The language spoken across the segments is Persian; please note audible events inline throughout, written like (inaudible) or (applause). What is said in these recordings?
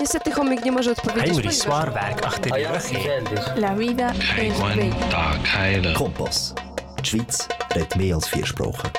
Niestety chomik nie może odpowiedzieć. Heimrich zwaar werk achter de rug. La vida is bella. Kompass. Schweiz redt meer vier sprachen.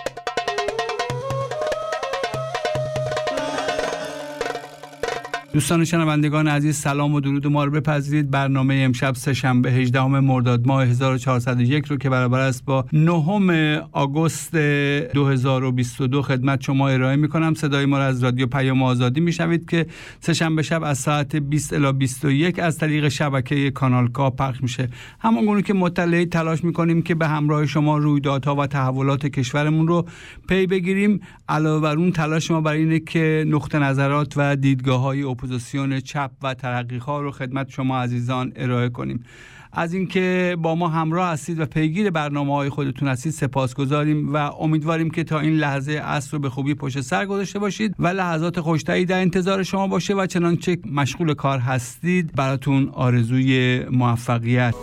دوستان شنوندگان عزیز سلام و درود ما رو بپذیرید. برنامه امشب سهشنبه 18 مرداد ماه 1401 رو که برابر است با 9 آگوست 2022 خدمت شما ارائه می کنم صدای ما رو از رادیو پیام آزادی میشنوید که سه‌شنبه شب از ساعت 20 الی 21 از طریق شبکه کانال کا پخش میشه. همون گونه که مطلعید تلاش می‌کنیم که به همراه شما رویدادها و تحولات کشورمون رو پی بگیریم. علاوه بر اون تلاش ما برای اینه که نقطه نظرات و دیدگاه های اپوزیسیون چپ و ترقیخواه رو خدمت شما عزیزان ارائه کنیم. از اینکه با ما همراه هستید و پیگیر برنامه های خودتون هستید سپاسگزاریم و امیدواریم که تا این لحظه عصر رو به خوبی پشت سر گذاشته باشید و لحظات خوشتری در انتظار شما باشه و چنانچه مشغول کار هستید براتون آرزوی موفقیت.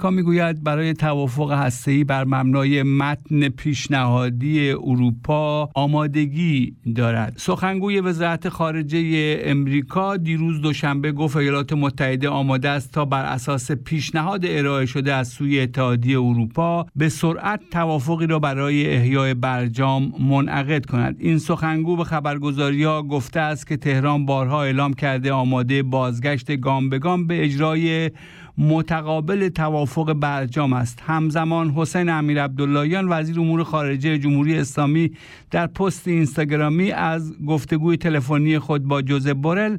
آمریکا می‌گوید برای توافق هسته‌ای بر مبنای متن پیشنهادی اروپا آمادگی دارد. سخنگوی وزارت خارجه امریکا دیروز دوشنبه گفت ایالات متحده آماده است تا بر اساس پیشنهاد ارائه شده از سوی اتحادیه اروپا به سرعت توافقی را برای احیای برجام منعقد کند. این سخنگو به خبرگزاری ها گفته است که تهران بارها اعلام کرده آماده بازگشت گام به گام به اجرای متقابل توافق برجام است. همزمان حسین امیر عبداللهیان وزیر امور خارجه جمهوری اسلامی در پست اینستاگرامی از گفتگوی تلفنی خود با جوزف بورل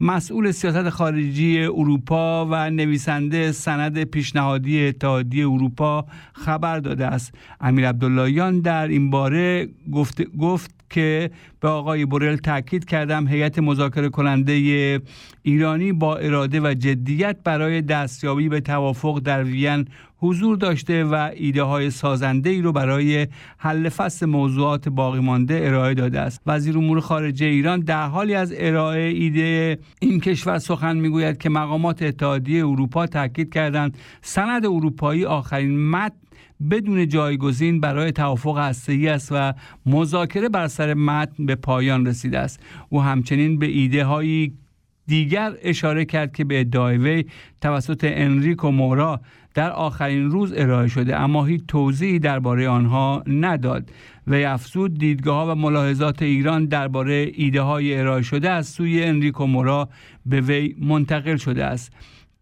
مسئول سیاست خارجی اروپا و نویسنده سند پیشنهادی اتحادیه اروپا خبر داده است. امیر عبداللهیان در این باره گفت, گفت که به آقای بورل تاکید کردم هیئت مذاکره کننده ایرانی با اراده و جدیت برای دستیابی به توافق در وین حضور داشته و ایده های سازنده ای رو برای حل فصل موضوعات باقی مانده ارائه داده است. وزیر امور خارجه ایران در حالی از ارائه ایده این کشور سخن می‌گوید که مقامات اتحادیه اروپا تاکید کردند سند اروپایی آخرین متن بدون جایگزین برای توافق هسته‌ای است و مذاکره بر سر متن به پایان رسیده است. او همچنین به ایده هایی دیگر اشاره کرد که به ادعای وی توسط انریکو مورا در آخرین روز ارائه شده اما هیچ توضیحی درباره آنها نداد. و افزود دیدگاه و ملاحظات ایران درباره ایده های ارائه شده از سوی انریکو مورا به وی منتقل شده است.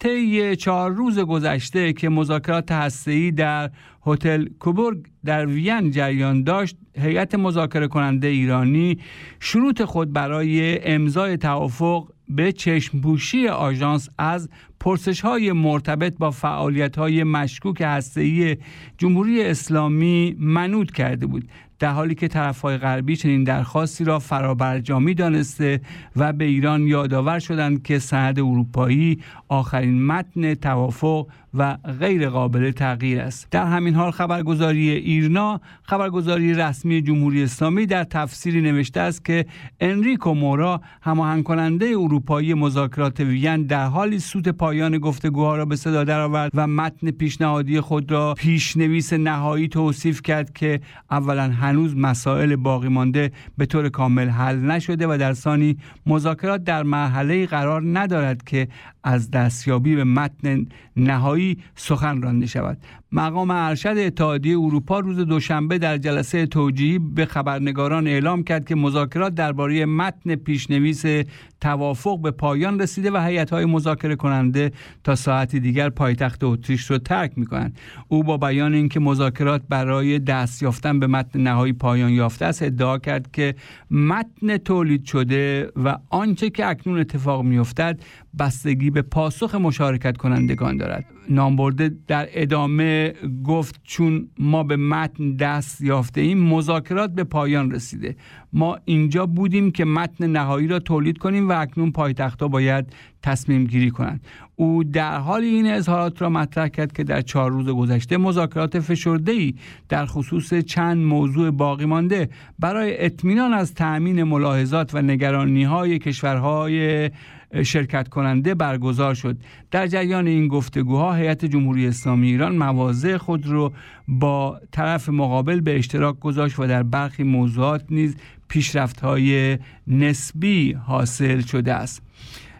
طی چهار روز گذشته که مذاکرات هسته‌ای در هتل کوبورگ در وین جریان داشت هیئت مذاکره کننده ایرانی شروط خود برای امضای توافق به چشمپوشی آژانس از پرسش های مرتبط با فعالیت های مشکوک هسته‌ای جمهوری اسلامی منود کرده بود. در حالی که طرفهای غربی چنین درخواستی را فرابرجامی دانسته و به ایران یادآور شدند که سند اروپایی آخرین متن توافق و غیر قابل تغییر است. در همین حال خبرگزاری ایرنا خبرگزاری رسمی جمهوری اسلامی در تفسیری نوشته است که انریکو مورا هماهنگ کننده اروپایی مذاکرات وین در حالی سوت پایان گفتگوها را به صدا درآورد و متن پیشنهادی خود را پیشنویس نهایی توصیف کرد که اولا هنوز مسائل باقی مانده به طور کامل حل نشده و در ثانی مذاکرات در مرحله قرار ندارد که از دستیابی به متن نهایی سخن رانده شود. مقام ارشد اتحادیه اروپا روز دوشنبه در جلسه توجیهی به خبرنگاران اعلام کرد که مذاکرات درباره متن پیشنویس توافق به پایان رسیده و هیئت‌های مذاکره کننده تا ساعتی دیگر پایتخت اتریش را ترک می‌کنند. او با بیان اینکه مذاکرات برای دست یافتن به متن نهایی پایان یافته است ادعا کرد که متن تولید شده و آنچه که اکنون اتفاق می‌افتد بستگی به پاسخ مشارکت کنندگان دارد. نامبرده در ادامه گفت چون ما به متن دست یافته ایم مذاکرات به پایان رسیده. ما اینجا بودیم که متن نهایی را تولید کنیم و اکنون پایتختها باید تصمیم گیری کنند. او در حال این اظهارات را مطرح کرد که در چهار روز گذشته مذاکرات فشرده ای در خصوص چند موضوع باقی مانده. برای اطمینان از تأمین ملاحظات و نگرانی های کشورهای شرکت کننده برگزار شد. در جریان این گفتگوها هیئت جمهوری اسلامی ایران مواضع خود را با طرف مقابل به اشتراک گذاشت و در برخی موضوعات نیز پیشرفت های نسبی حاصل شده است.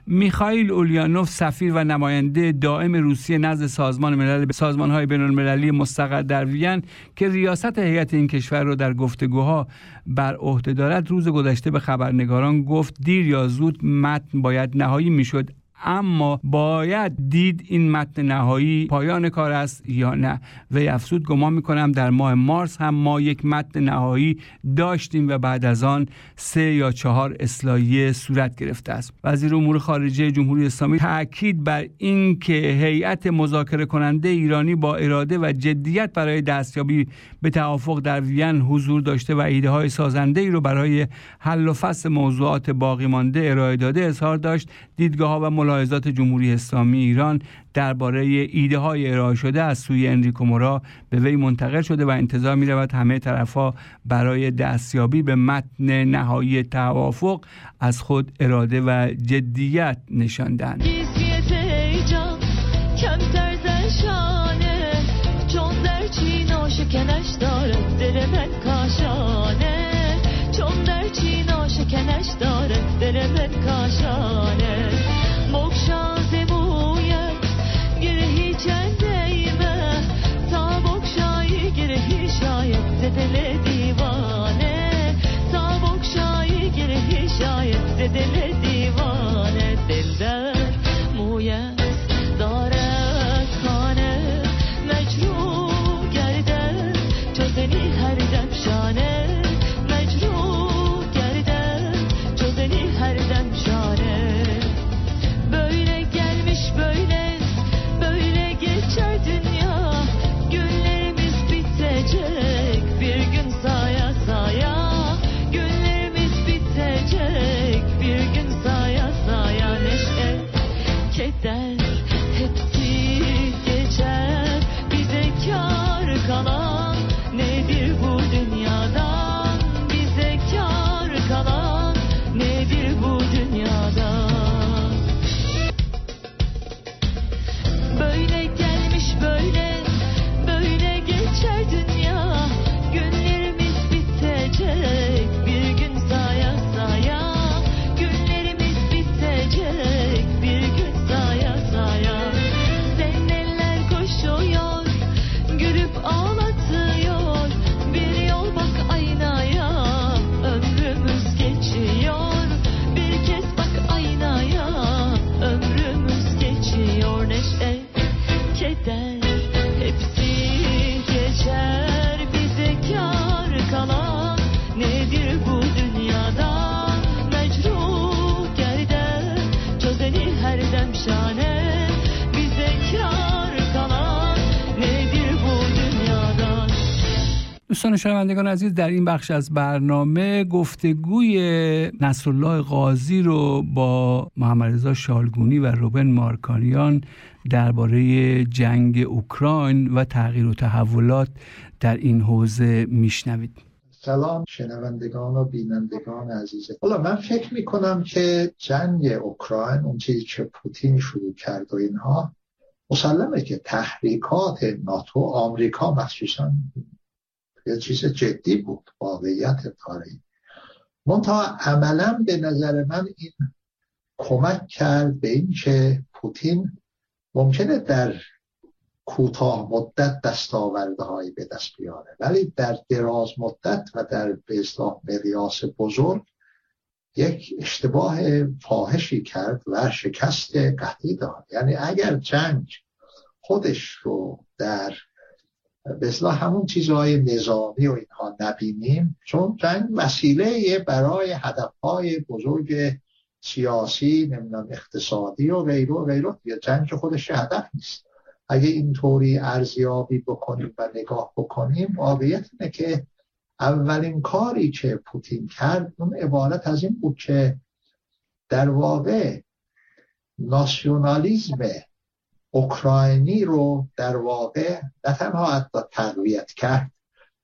میخائیل اولیانوف سفیر و نماینده دائم روسیه نزد سازمان ملل سازمان های بین المللی مستقر در وین که ریاست هیئت این کشور را در گفتگوها بر عهده دارد روز گذشته به خبرنگاران گفت دیر یا زود متن باید نهایی می‌شد. اما باید دید این متن نهایی پایان کار است یا نه. و افزود گمان می‌کنم در ماه مارس هم ما یک متن نهایی داشتیم و بعد از آن سه یا چهار اصلاحیه صورت گرفته است. وزیر امور خارجه جمهوری اسلامی تاکید بر اینکه هیئت مذاکره کننده ایرانی با اراده و جدیت برای دستیابی به توافق در وین حضور داشته و ایده های سازنده ای رو برای حل و فصل موضوعات باقی مانده ارائه داده اظهار داشت. دیدگاه ها و ملاحظات جمهوری اسلامی ایران درباره ایده های ارائه شده از سوی انریکو مورا به وی منتقل شده و انتظار می رود همه طرفها برای دستیابی به متن نهایی توافق از خود اراده و جدیت دل من کاشانه چون در چینا شکنش داره دل من کاشانه. شاید دل دیوانه تا بکشایی گرهی شاید شنوندگان عزیز در این بخش از برنامه گفتگوی نصرالله قاضی رو با محمد رضا شالگونی و روبن مارکانیان درباره جنگ اوکراین و تغییر و تحولات در این حوزه میشنوید. سلام شنوندگان و بینندگان عزیزه حالا من فکر می‌کنم که جنگ اوکراین اون چیزی که پوتین شروع کرد و اینها مسلمه که تحریکات ناتو آمریکا مخصوصا یه چیز جدی بود واقعیت تاریخ منتها عملا به نظر من این کمک کرد به این که پوتین ممکنه در کوتاه مدت دستاورده هایی به دست بیاره. ولی در دراز مدت و در به بزرگ یک اشتباه فاحشی کرد و شکست قطعی داد. یعنی اگر جنگ خودش رو در به همون چیزهای نظامی و اینها نبینیم چون جنگ وسیله برای هدفهای بزرگ سیاسی نمی‌دونم اقتصادی و غیره و غیره. یا جنگ خودش هدف نیست. اگه اینطوری ارزیابی بکنیم و نگاه بکنیم واقعیت اینه که اولین کاری که پوتین کرد اون عبارت از این بود که در واقع ناسیونالیزم اوکراینی رو در واقع نه تنها حتی تقویت کرد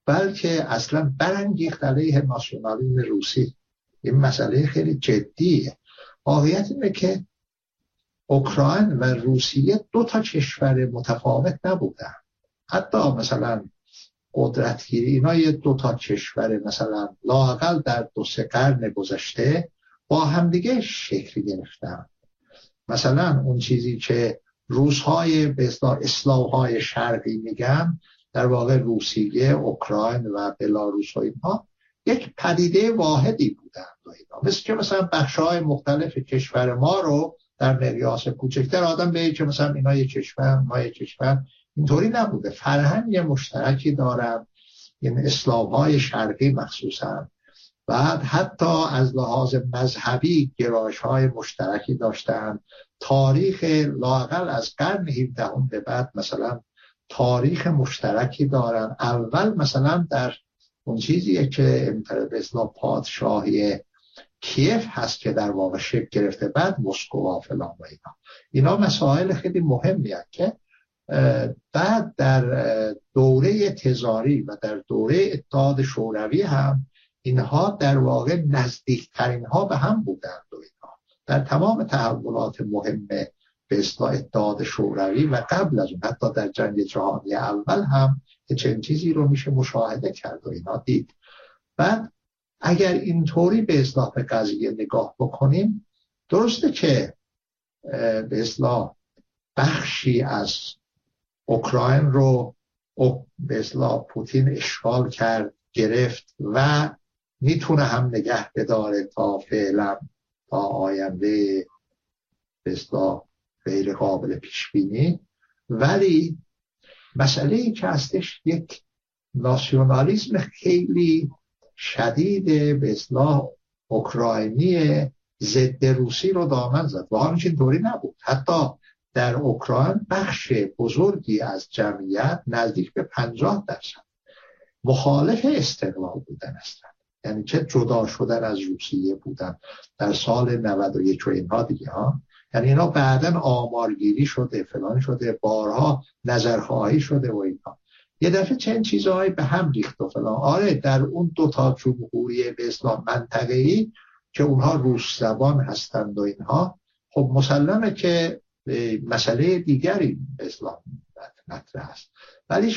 بلکه اصلا برانگیخت علیه ناسیونالیسم روسی. این مسئله خیلی جدیه. واقعیت اینه که اوکراین و روسیه دو تا کشور متفاوت نبودن. حتی مثلا قدرتگیری اینا یه دو تا کشور مثلا لاقل در دو سه قرن گذشته با همدیگه شکل گرفتن. مثلا اون چیزی که روزهای به اصلاح های شرقی میگن در واقع روسیه اوکراین و بلاروس و اینها یک پدیده واحدی بودن و اینا. مثل که مثلا بخش های مختلف کشور ما رو در مقیاس کوچکتر آدم به که مثلا اینا یک کشور ما یک کشور. اینطوری نبوده. فرهنگ مشترکی دارن این اسلام های شرقی مخصوصا. بعد حتی از لحاظ مذهبی گرایش های مشترکی داشتن. تاریخ لاقل از قرن 17 به بعد مثلا تاریخ مشترکی دارن. اول مثلا در اون چیزیه که اصلاح پادشاهی کیف هست که در واقع شکل گرفته بعد مسکو و فلان و اینا. اینا مسائل خیلی مهمی که بعد در دوره تزاری و در دوره اتحاد شوروی هم اینها در واقع نزدیکترین ها به هم بودند و اینها در تمام تحولات مهم به اصلاح اتحاد شوروی و قبل از اون حتی در جنگ جهانی اول هم که چنین چیزی رو میشه مشاهده کرد و اینا دید. بعد اگر اینطوری به اصلاح به قضیه نگاه بکنیم درسته که به اصلاح بخشی از اوکراین رو به اصلاح پوتین اشغال کرد گرفت و می‌تونه هم نگه بداره تا فعلا تا آینده اصلاح غیر قابل پیش بینی. ولی مسئله ای که هستش یک ناسیونالیسم خیلی شدید به اصلاح اوکراینی ضد روسی رو دامن زد واقعا اینطوری نبود. حتی در اوکراین بخش بزرگی از جمعیت نزدیک به پنجاه درصد مخالف استقلال بودن هستند یعنی چه جدا شدن از روسیه بودن در سال 91 و اینها دیگه ها؟ یعنی اینا بعدا آمارگیری شده فلان شده بارها نظرخواهی شده و اینها. یه دفعه چند چیزهایی به هم ریخت و فلان. آره در اون دو تا جمهوری به اسلام منطقه ای که اونها روس زبان هستند و اینها خب مسلمه که مسئله دیگری به اسلام مطرح است. ولی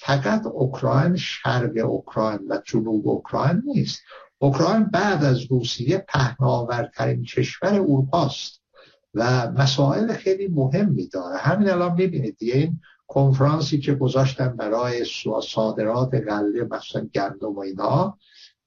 فقط اوکراین شرق اوکراین و جنوب اوکراین نیست. اوکراین بعد از روسیه پهناورترین کشور اروپاست و مسائل خیلی مهمی داره همین الان می‌بینید این کنفرانسی که گذاشتن برای صادرات غله مثلا گندم و اینا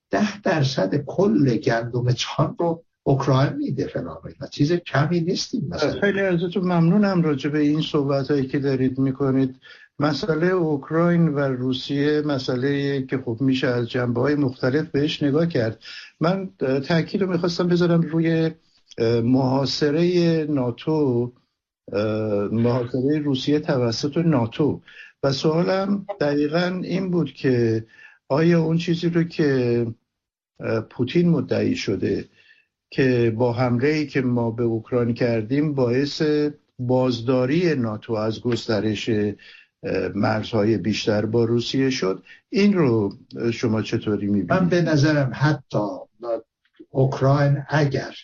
ده درصد کل گندم چان رو اوکراین میده فلان و چیز کمی نیستیم مثلا. خیلی ازتون ممنونم راجع به این صحبت هایی که دارید می‌کنید. مسئله اوکراین و روسیه مسئله که خب میشه از جنبه های مختلف بهش نگاه کرد. من تاکید رو می‌خواستم بذارم روی محاصره ناتو محاصره روسیه توسط ناتو. و سوالم دقیقا این بود که آیا اون چیزی رو که پوتین مدعی شده که با حمله ای که ما به اوکراین کردیم باعث بازداری ناتو از گسترش مرزهای بیشتر با روسیه شد. این رو شما چطوری می‌بینید؟ من به نظرم حتی اوکراین اگر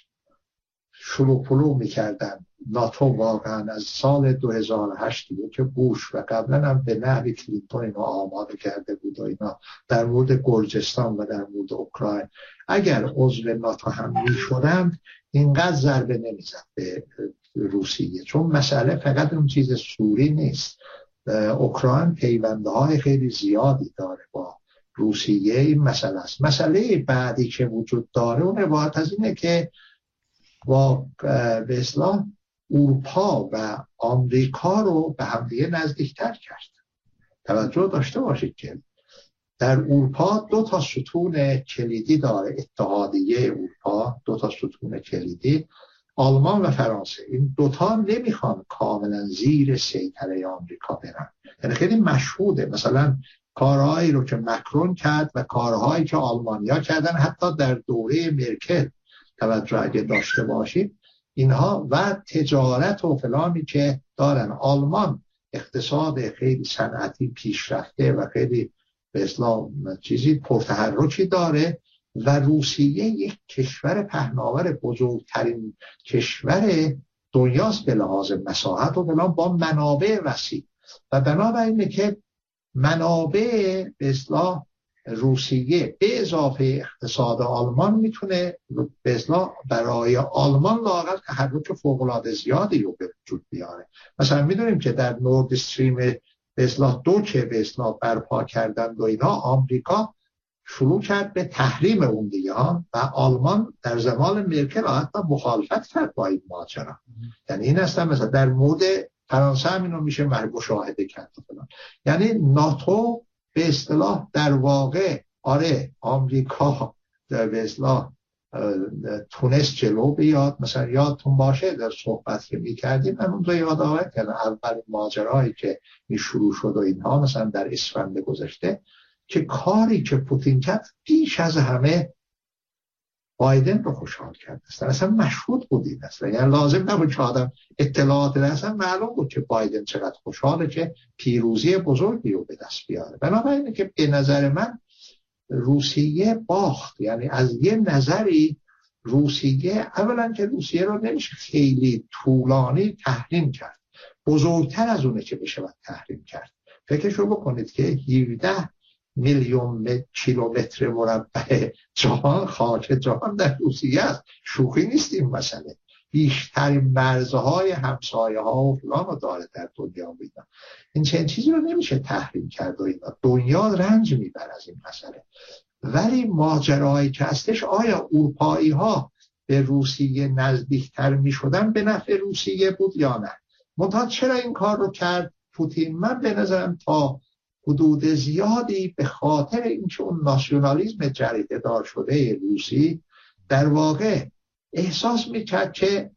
شروع پلو می‌کردن ناتو واقعا از سال 2008 دیگه که بوش و قبلا هم به نحوی کلینتون اینا آماده کرده بود و اینا در مورد گرجستان و در مورد اوکراین. اگر عضو ناتو هم می‌شدند اینقدر ضربه نمی‌زد به روسیه. چون مسئله فقط اون چیز سوری نیست. اوکراین پیونده های خیلی زیادی داره با روسیه این مسئله است. مسئله بعدی که وجود داره اون عبارت از اینه که با به اروپا و آمریکا رو به همدیگه نزدیکتر کرد. توجه داشته باشید که در اروپا دو تا ستون کلیدی داره اتحادیه اروپا دو تا ستون کلیدی. آلمان و فرانسه. این دوتا نمی‌خوان کاملا زیر سیطره آمریکا برن. یعنی خیلی مشهوده. مثلا کارهایی رو که مکرون کرد و کارهایی که آلمانیا کردن حتی در دوره مرکل توجه اگه داشته باشید اینها و تجارت و فلانی که دارن. آلمان اقتصاد خیلی صنعتی پیشرفته و خیلی به اسلام چیزی پرتحرکی داره. و روسیه یک کشور پهناور بزرگترین کشور دنیاست به لحاظ مساحت و فلان با منابع وسیع. و بنابراینه که منابع به اصلاح روسیه به اضافه اقتصاد آلمان می‌تونه به اصلاح برای آلمان لاغل تحرک فوقالعاده زیادی رو به وجود بیاره. مثلا می‌دونیم که در نورد استریم به اصلاح دو که به اصلاح برپا کردن و اینا آمریکا شروع کرد به تحریم اون دیگه ها و آلمان در زمان مرکل حتی مخالفت کرد با این ماجرا. یعنی این اصلا مثلا در مورد فرانسه هم اینو میشه مشاهده کرد. یعنی ناتو به اصطلاح در واقع آره آمریکا به اصطلاح تونست جلو بیاد مثلا یادتون باشه در صحبت که می‌کردیم من اون یاد آورد کردم اول ماجرایی که می شروع شد و اینها مثلا در اسفند گذشته. که کاری که پوتین کرد پیش از همه بایدن رو خوشحال کرد. است اصلا مشهود بود این است یعنی لازم نبود که آدم اطلاعات اصلا معلوم بود که بایدن چقدر خوشحاله که پیروزی بزرگی رو به دست بیاره. بنابراینه که به نظر من روسیه باخت. یعنی از یه نظری روسیه اولا که روسیه رو نمیشه خیلی طولانی تحریم کرد. بزرگتر از اونه که بشه تحریم کرد. فکرشو بکنید که 17 میلیون کیلومتر مربع جهان خاک جهان در روسیه است. شوخی نیست این مسئله بیشترین مرزهای همسایه ها و فلان رو داره در دنیا بیدن این چنین چیزی رو نمیشه تحریم کرد و اینا. دنیا رنج میبر از این مسئله. ولی ماجرایی که هستش آیا اروپایی ها به روسیه نزدیکتر می شدن به نفع روسیه بود یا نه؟ منتها چرا این کار رو کرد پوتین؟ من به نظرم تا حدود زیادی به خاطر اینکه اون ناسیونالیزم جریده دار شده روسی در واقع احساس می‌کرد که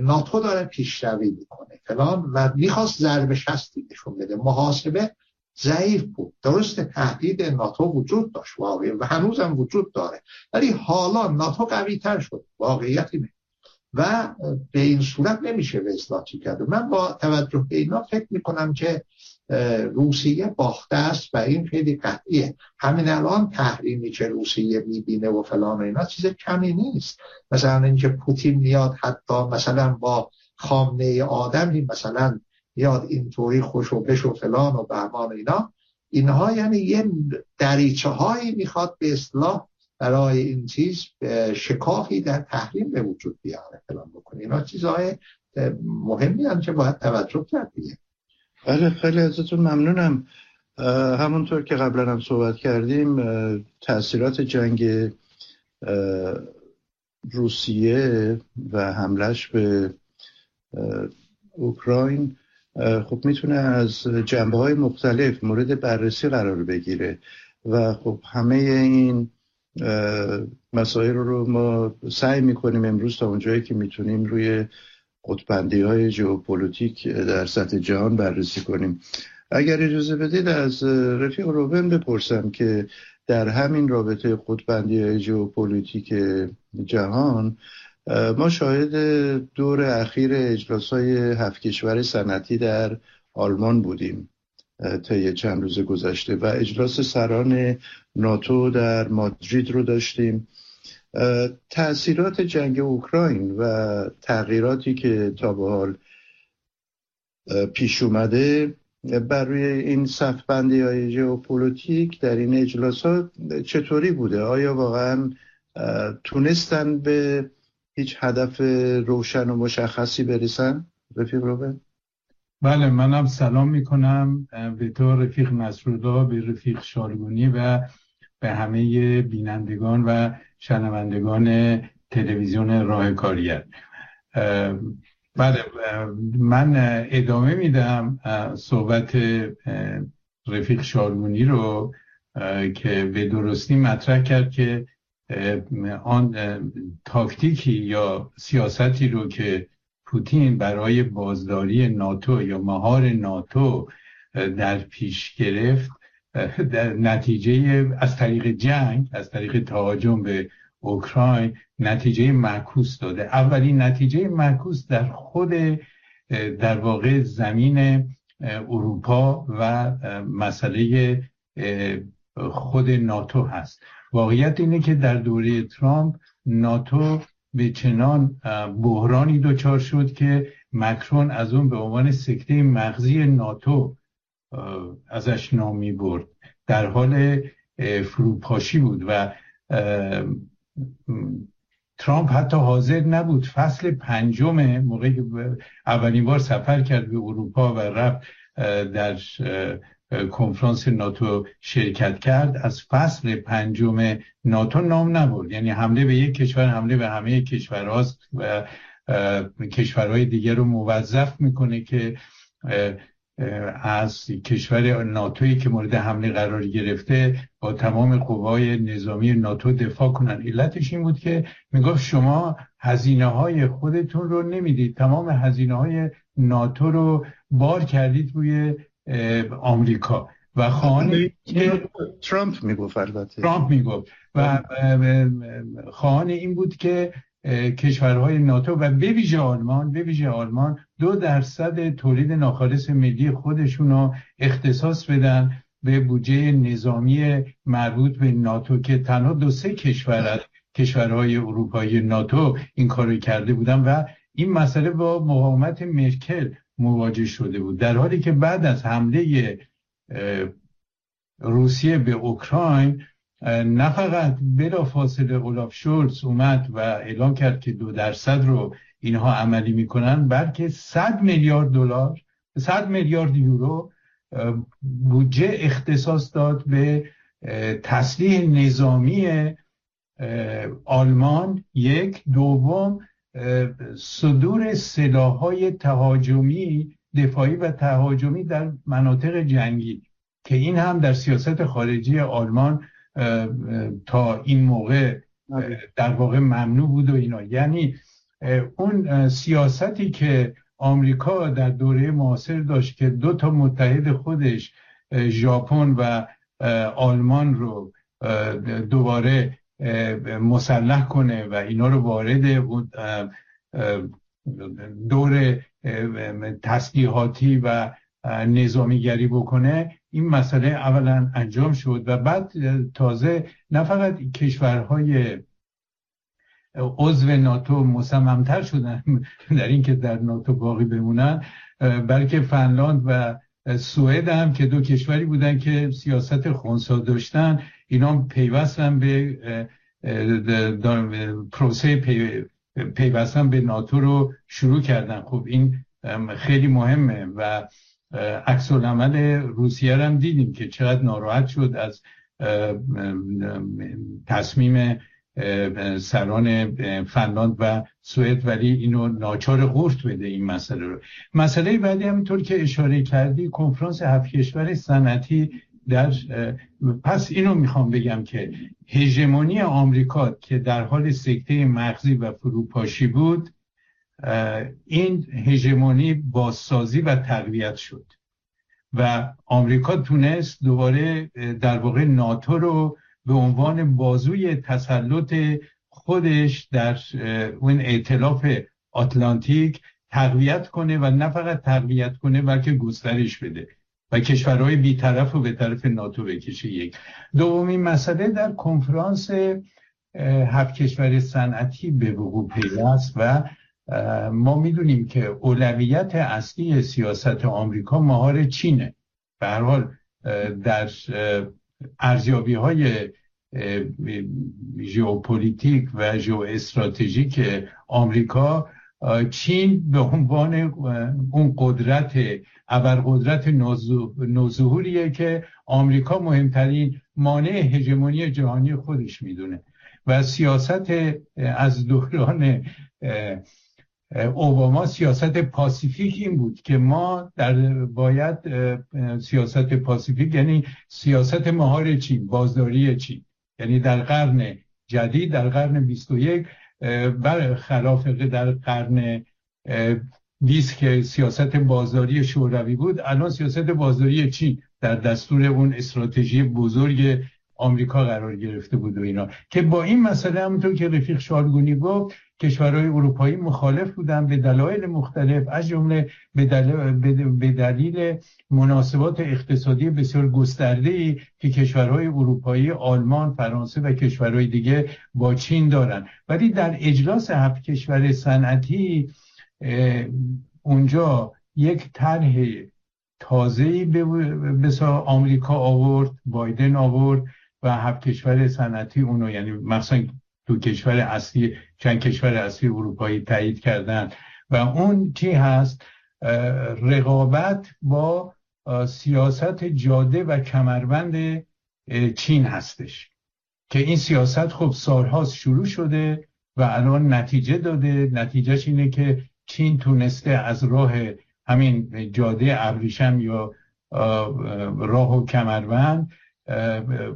ناتو داره پیشروی می‌کنه. فلان و می‌خواست ضربه شستی نشون بده. محاسبه ضعیف بود. درست تهدید ناتو وجود داشت. واقعی و هنوزم وجود داره. ولی حالا ناتو قوی تر شد. واقعیت اینه و به این صورت نمیشه وزلاتی کرد. من با توجه به اینا فکر می‌کنم که روسیه باخته است و این خیلی قطعیه. همین الان تحریمی که روسیه می‌بینه و فلان و اینا چیز کمی نیست. مثلا اینکه پوتین میاد حتی مثلا با خامنه آدمی مثلا میاد اینطوری خوش و بش و فلان و بهمان اینا. اینها یعنی یه دریچه هایی می‌خواد به اصلاح برای این چیز شکافی در تحریم به وجود بیاره فلان بکنه. اینا چیزهای مهمی هم که باید توجه کرد بله خیلی ازتون ممنونم. همونطور که قبلا هم صحبت کردیم تاثیرات جنگ روسیه و حملش به اوکراین. خب می‌تونه از جنبه های مختلف مورد بررسی قرار بگیره و خب همه این مسائل رو ما سعی می‌کنیم امروز تا اونجایی که می‌تونیم روی قطبندی های جیوپولیتیک در سطح جهان بررسی کنیم. اگر اجازه بدید از رفیق روبن بپرسم که در همین رابطه قطبندی های جیوپولیتیک جهان ما شاهد دور اخیر اجلاس های هفت کشور سنتی در آلمان بودیم طی چند روز گذشته و اجلاس سران ناتو در مادرید رو داشتیم. تاثیرات جنگ اوکراین و تغییراتی که تا به حال پیش اومده بر روی این صفبندی های ژئوپلیتیک در این اجلاس ها چطوری بوده؟ آیا واقعا تونستن به هیچ هدف روشن و مشخصی برسن؟ رفیق روبن بله منم سلام می‌کنم به تو رفیق نصرالله به رفیق شالگونی و به همه بینندگان و شنوندگان تلویزیون راه کارگر. بله من ادامه میدم صحبت رفیق شارگونی رو که به درستی مطرح کرد که آن تاکتیکی یا سیاستی رو که پوتین برای بازداری ناتو یا مهار ناتو در پیش گرفت در نتیجه از طریق جنگ از طریق تهاجم به اوکراین نتیجه معکوس داده. اولین نتیجه معکوس در خود در واقع زمین اروپا و مسئله خود ناتو هست. واقعیت اینه که در دوره ترامپ ناتو به چنان بحرانی دچار شد که مکرون از اون به عنوان سکته مغزی ناتو ازش نامی برد. در حال فروپاشی بود و ترامپ حتی حاضر نبود فصل پنجم موقعی که اولین بار سفر کرد به اروپا و رفت در کنفرانس ناتو شرکت کرد از فصل پنجم ناتو نام نبرد. یعنی حمله به یک کشور حمله به همه کشورهاست و کشورهای دیگر رو موظف می‌کنه که از کشور ناتویی که مورد حمله قرار گرفته با تمام قوای نظامی ناتو دفاع کنن. علتش این بود که می‌گفت شما هزینه های خودتون رو نمی‌دید. تمام هزینه های ناتو رو بار کردید روی آمریکا. و خانه ترامپ می‌گفت البته. ترامپ می‌گفت. و خانه این بود که کشورهای ناتو و به ویژه آلمان به ویژه آلمان دو درصد تولید ناخالص ملی خودشون رو اختصاص بدن به بودجه نظامی مربوط به ناتو که تنها دو سه کشور کشورهای اروپایی ناتو این کارو کرده بودن و این مسئله با مقاومت مرکل مواجه شده بود. در حالی که بعد از حمله روسیه به اوکراین نه فقط بلا فاصله اولاف شولز اومد و اعلام کرد که دو درصد رو اینها عملی می‌کنن بلکه 100 میلیارد دلار 100 میلیارد یورو بودجه اختصاص داد به تسلیح نظامی آلمان. یک. دوم صدور سلاحهای تهاجمی دفاعی و تهاجمی در مناطق جنگی که این هم در سیاست خارجی آلمان تا این موقع در واقع ممنوع بود و اینا. یعنی اون سیاستی که آمریکا در دوره معاصر داشت که دو تا متحد خودش ژاپن و آلمان رو دوباره مسلح کنه و اینا رو وارد دور تسلیحاتی و نظامیگری بکنه این مسئله اولا انجام شد و بعد تازه نه فقط کشورهای عضو ناتو مصممتر شدن (laughs) در اینکه در ناتو باقی بمونن بلکه فنلاند و سوئد هم که دو کشوری بودن که سیاست خونسا داشتن اینا پیوستن به پروسه پیوستن به ناتو رو شروع کردن. خب این خیلی مهمه و عکس العمل روسیه هم دیدیم که چقدر ناراحت شد از تصمیم سران فنلاند و سوئد ولی اینو ناچار قورت بده این مسئله رو. مسئله بعدی همینطور که اشاره کردی کنفرانس هفت کشور صنعتی در پس اینو می‌خوام بگم که هژمونی آمریکا که در حال سکته مغزی و فروپاشی بود این هژمونی بازسازی و تقویت شد. و آمریکا تونست دوباره در واقع ناتو رو به عنوان بازوی تسلط خودش در اون ائتلاف آتلانتیک تقویت کنه و نه فقط تقویت کنه بلکه گسترش بده و کشورهای بیطرف رو به طرف ناتو بکشه. یک. دومین مسئله در کنفرانس هفت کشور صنعتی به وقوع پیوست و ما می‌دونیم که اولویت اصلی سیاست آمریکا مهار چینه. به هر حال در ارزیابی های ژئوپلیتیک و ژئو استراتژیک آمریکا چین به عنوان اون قدرت ابرقدرت نوظهوریه که آمریکا مهمترین مانع هژمونی جهانی خودش می‌دونه. و سیاست از دوران اوباما سیاست پاسیفیک این بود که ما در باید سیاست پاسیفیک یعنی سیاست مهار چین بازداری چین. یعنی در قرن جدید در قرن 21 بر خلاف در قرن 20 که سیاست بازداری شوروی بود الان سیاست بازداری چین در دستور اون استراتژی بزرگ آمریکا قرار گرفته بود و اینا. که با این مسئله همونطور که رفیق شالگونی گفت کشورهای اروپایی مخالف بودن به دلایل مختلف از جمله به دلیل, به دلیل مناسبات اقتصادی بسیار گسترده ای که کشورهای اروپایی آلمان فرانسه و کشورهای دیگه با چین دارن. ولی در اجلاس هفت کشور صنعتی اونجا یک طرح تازه‌ای به آمریکا آورد بایدن آورد و هفت کشور صنعتی اونو یعنی مثلا دو کشور اصلی چند کشور اصلی اروپایی تایید کردن. و اون چی هست؟ رقابت با سیاست جاده و کمربند چین هستش. که این سیاست خب سالهاست شروع شده و الان نتیجه داده. نتیجهش اینه که چین تونسته از راه همین جاده ابریشم یا راه و کمربند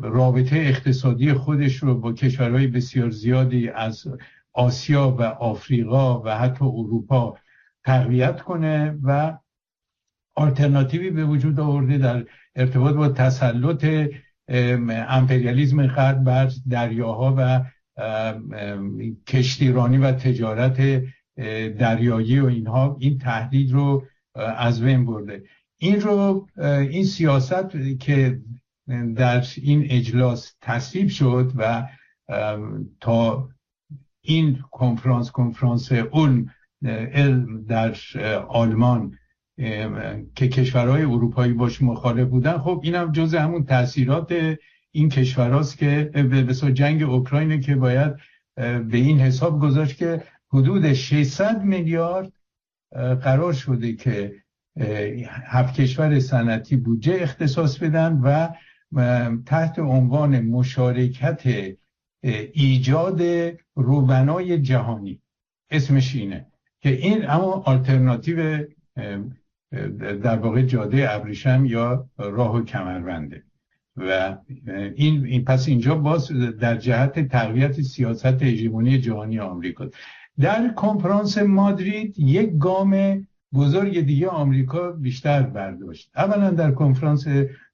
رابطه اقتصادی خودش رو با کشورهای بسیار زیادی از آسیا و آفریقا و حتی اروپا تقویت کنه و آلترناتیوی به وجود آورده در ارتباط با تسلط امپریالیزم غرب بر دریاها و کشتیرانی و تجارت دریایی و اینها این تهدید رو از بین برده. این رو این سیاست که در این اجلاس تصویب شد و تا این کنفرانس کنفرانس اون در آلمان که کشورهای اروپایی باش مخالف بودن خب اینم جز همون تاثیرات این کشورهاست که به جنگ اوکراینه که باید به این حساب گذاشت که حدود 600 میلیارد قرار شده که هفت کشور صنعتی بودجه اختصاص بدن و تحت عنوان مشارکت ایجاد روبنای جهانی. اسمش اینه که این اما آلترناتیو در واقع جاده ابریشم یا راه و کمربنده. و این پس اینجا باز در جهت تقویت سیاست هژمونی جهانی آمریکا. در کنفرانس مادرید یک گام بزرگ دیگه آمریکا بیشتر برداشت. اولا در کنفرانس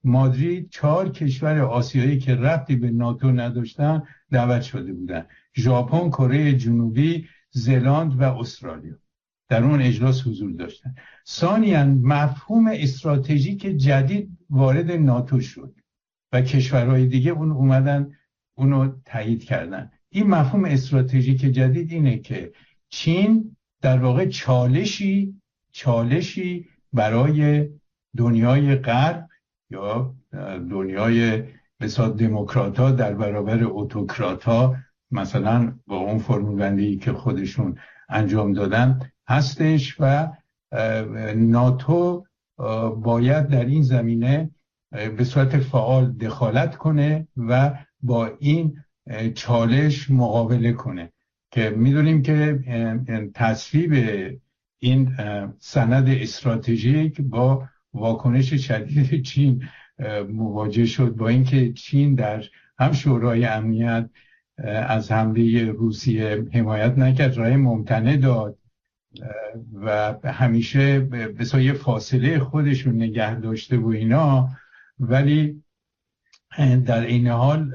مادرید چهار کشور آسیایی که ربطی به ناتو نداشتن دعوت شده بودن. ژاپن کره جنوبی زلاند و استرالیا. در اون اجلاس حضور داشتن. ثانیا مفهوم استراتژیک جدید وارد ناتو شد و کشورهای دیگه اون اومدن اونو تایید کردن. این مفهوم استراتژیک جدید اینه که چین در واقع چالشی چالشی برای دنیای غرب یا دنیای بسیار دموکرات ها در برابر اوتوکرات ها مثلا با اون فرمول که خودشون انجام دادن هستش و ناتو باید در این زمینه به صورت فعال دخالت کنه و با این چالش مقابله کنه. که می‌دونیم که تصویب این سند استراتژیک با واکنش شدید چین مواجه شد با اینکه چین در هم شورای امنیت از حمله روسیه حمایت نکرد رای ممتنع داد و همیشه به یه فاصله خودشون نگه داشته و اینا. ولی در این حال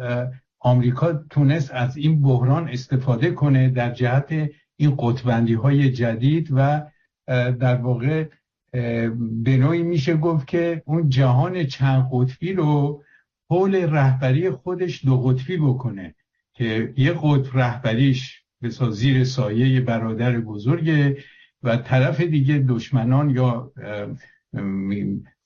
آمریکا تونست از این بحران استفاده کنه در جهت این قطبندی های جدید و در واقع به نوعی میشه گفت که اون جهان چند قطبی رو حول رهبری خودش دو قطبی بکنه که یه قطب رهبریش به زیر سایه برادر بزرگه و طرف دیگه دشمنان یا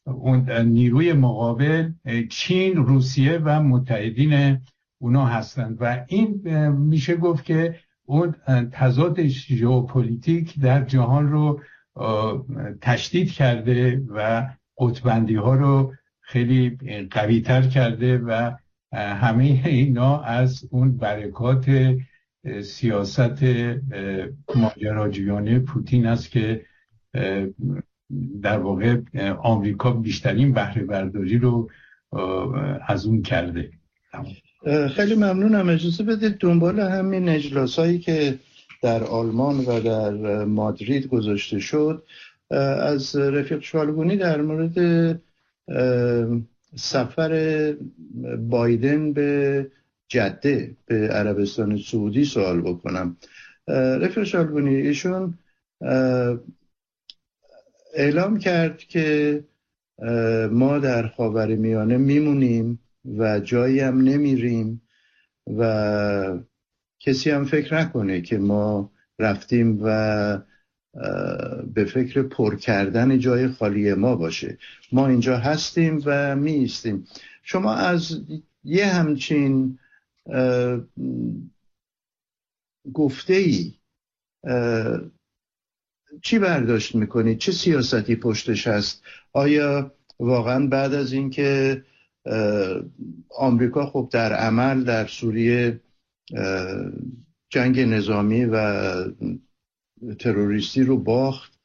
اون نیروی مقابل چین روسیه و متحدین اونا هستند. و این میشه گفت که اون تضاد ژئوپلیتیک در جهان رو تشدید کرده و قطبندی ها رو خیلی قوی تر کرده و همه اینا از اون برکات سیاست ماجراجویانه پوتین است که در واقع آمریکا بیشترین بهره برداری رو از اون کرده. خیلی ممنونم. اجازه بدید دنبال همین اجلاس هایی که در آلمان و در مادرید گذاشته شد از رفیق شالگونی در مورد سفر بایدن به جده به عربستان سعودی سوال بکنم. رفیق شالگونی ایشون اعلام کرد که ما در خاور میانه میمونیم و جایی هم نمیریم و کسی هم فکر نکنه که ما رفتیم و به فکر پر کردن جای خالی ما باشه. ما اینجا هستیم و می ایستیم شما از یه همچین گفته ای چی برداشت می‌کنید؟ چه سیاستی پشتش هست؟ آیا واقعا بعد از اینکه آمریکا خب در عمل در سوریه جنگ نظامی و تروریستی رو باخت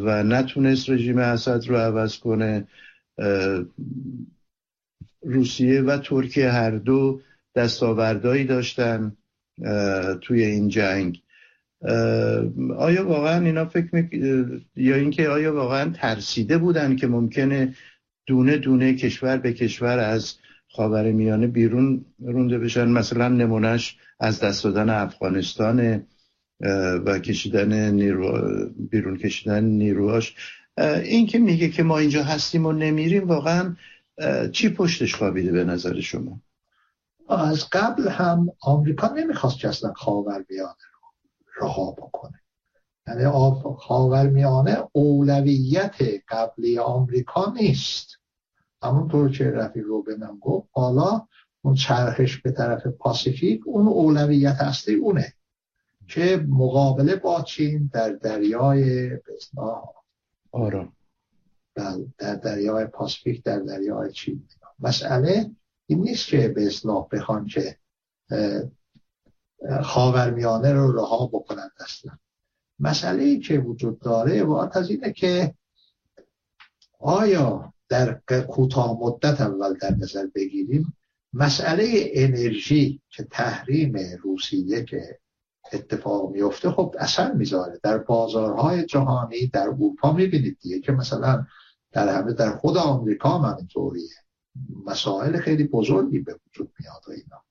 و نتونست رژیم اسد رو عوض کنه. روسیه و ترکیه هر دو دستاوردهایی داشتن توی این جنگ. آیا واقعا اینا فکر می... یا اینکه آیا واقعا ترسیده بودن که ممکنه دونه دونه کشور به کشور از خاور میانه بیرون رونده بشن. مثلا نمونهش از دست دادن افغانستان و کشیدن نیرو بیرون کشیدن نیروهاش. این که میگه که ما اینجا هستیم و نمیریم واقعا چی پشتش خوابیده به نظر شما؟ از قبل هم آمریکا نمی‌خواست که اصلا خاورمیانه رو رها بکنه. یعنی خاورمیانه اولویت قبلی آمریکا نیست. همونطور که رفی روبنم گفت حالا اون چرخش به طرف پاسیفیک اون اولویت اصلی اونه که مقابله با چین در دریای آرام بله، در دریای پاسیفیک در دریای چین. مسئله این نیست که به اصلاح بخوان که خاورمیانه رو رها بکنند اصلا. مسئله ای که وجود داره عبارت از اینه که آیا در کوتاه مدت اول در نظر بگیریم مسئله انرژی که تحریم روسیه که اتفاق میفته خب اثر می‌ذاره. در بازارهای جهانی در اروپا می‌بینید دیگه که مثلا در همه در خود آمریکا هم اینطوریه مسائل خیلی بزرگی به وجود میاد و اینا.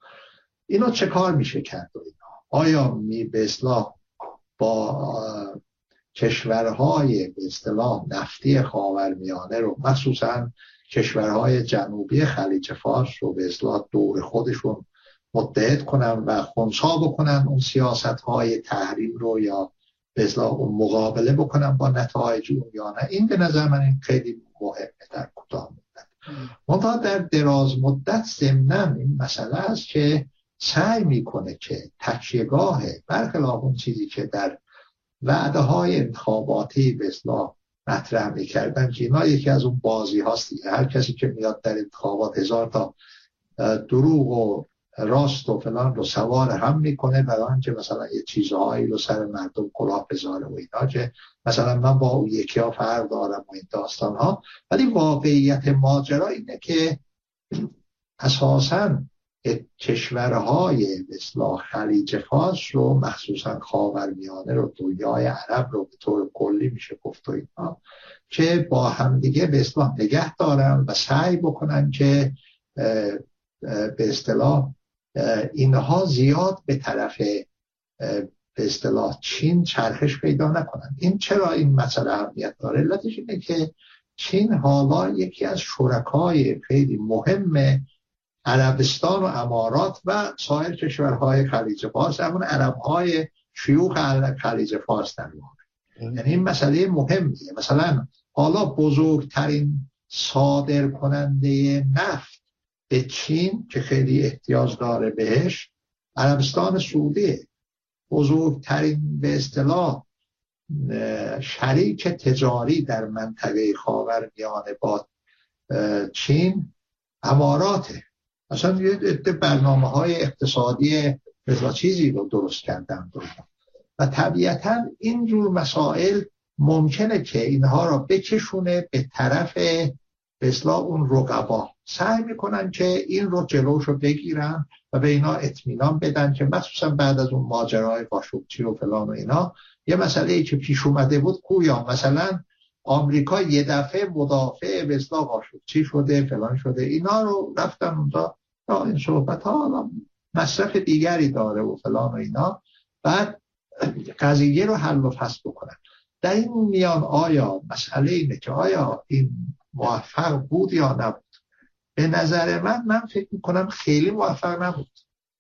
اینو چه کار میشه کرد و اینا؟ آیا می به اصلاح با کشورهای به اصطلاح نفتی خاورمیانه رو مخصوصا کشورهای جنوبی خلیج فارس رو به اصلاح دور خودشون متحد کنن و خونسا بکنن اون سیاست های تحریم رو یا به اصلاح اون مقابله بکنن با نتایج اون یا نه. این به نظر من این خیلی مهمه در کوتاه مدت. منتها در دراز مدت ضمنا این مسئله است که سعی می‌کنه که تکیهگاه برخلاف اون چیزی که در وعده های انتخاباتی به اصلاح مطرح می‌کردن که اینا یکی از اون بازی هاست هر کسی که میاد در انتخابات هزار تا دروغ و راست و فلان رو سوار هم می‌کنه برای آنکه مثلا یه چیزهایی رو سر مردم کلاه بذاره و اینا که مثلا من با اون یکی ها فرق دارم و این داستان ها ولی واقعیت ماجرا اینه که (clears throat) اساسا کشورهای مثل خلیج فارس رو مخصوصا خاورمیانه رو دنیای عرب رو به طور کلی میشه گفت و اینا که با همدیگه به اصلاح نگه دارن و سعی بکنن که به اصطلاح اینها زیاد به طرف به اصطلاح چین چرخش پیدا نکنند این چرا این مسئله اهمیت داره؟ علتش اینه که چین حالا یکی از شرکای خیلی مهم عربستان و امارات و سایر کشورهای خلیج فارس. همون عربهای شیوخ خلیج فارس در یعنی این مسئله مهمیه. مثلا حالا بزرگترین صادر کننده نفت به چین که خیلی احتیاج داره بهش عربستان سعودی. بزرگترین به اصطلاح شریک تجاری در منطقه خاورمیانه با چین اماراته. اصلا یه برنامه های اقتصادی مثلا چیزی رو درست کردن و طبیعتا اینجور مسائل ممکنه که اینها را بکشونه به طرف به اون رقبا. سعی می‌کنن که این رو جلوش رو بگیرن و به اینا اطمینان بدن که مخصوصا بعد از اون ماجرای قاشقچی و فلان و اینا یه مسئله ای که پیش اومده بود کویا مثلا آمریکا یه دفعه مدافع به اصلاح شده فلان شده اینا رو رفتن اونجا این صحبت ها مصرف دیگری داره و فلان و اینا. بعد قضیه رو حل و فصل بکنن. در این میان آیا مسئله اینه که آیا این موفق بود یا نبود؟ به نظر من من فکر می‌کنم خیلی موفق نبود.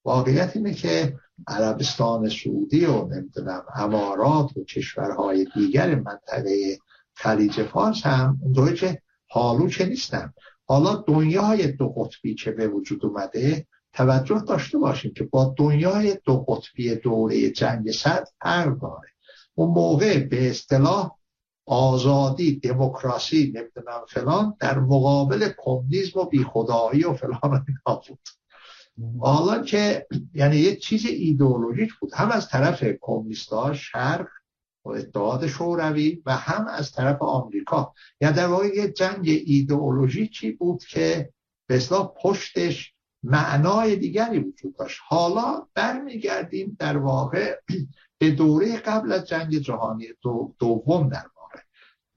واقعیت اینه که عربستان سعودی و نمی‌دونم امارات و کشورهای دیگر منطقه خلیج فارس هم که حالو چه نیستن. حالا دنیای دو قطبی که به وجود اومده توجه داشته باشیم که با دنیای دو قطبی دوره جنگ سرد فرق داره اون موقع به اصطلاح آزادی دموکراسی نمی‌دونم فلان در مقابل کمونیسم و بیخدایی و فلان اینا بود. حالا که یعنی یه چیز ایدئولوژیک بود. هم از طرف کمونیست‌ها شرق و اتحاد شوروی و هم از طرف آمریکا. یعنی در واقع یه جنگ ایدئولوژیکی بود که به پشتش معنای دیگری وجود داشت. حالا برمیگردیم در واقع به دوره قبل از جنگ جهانی دوم در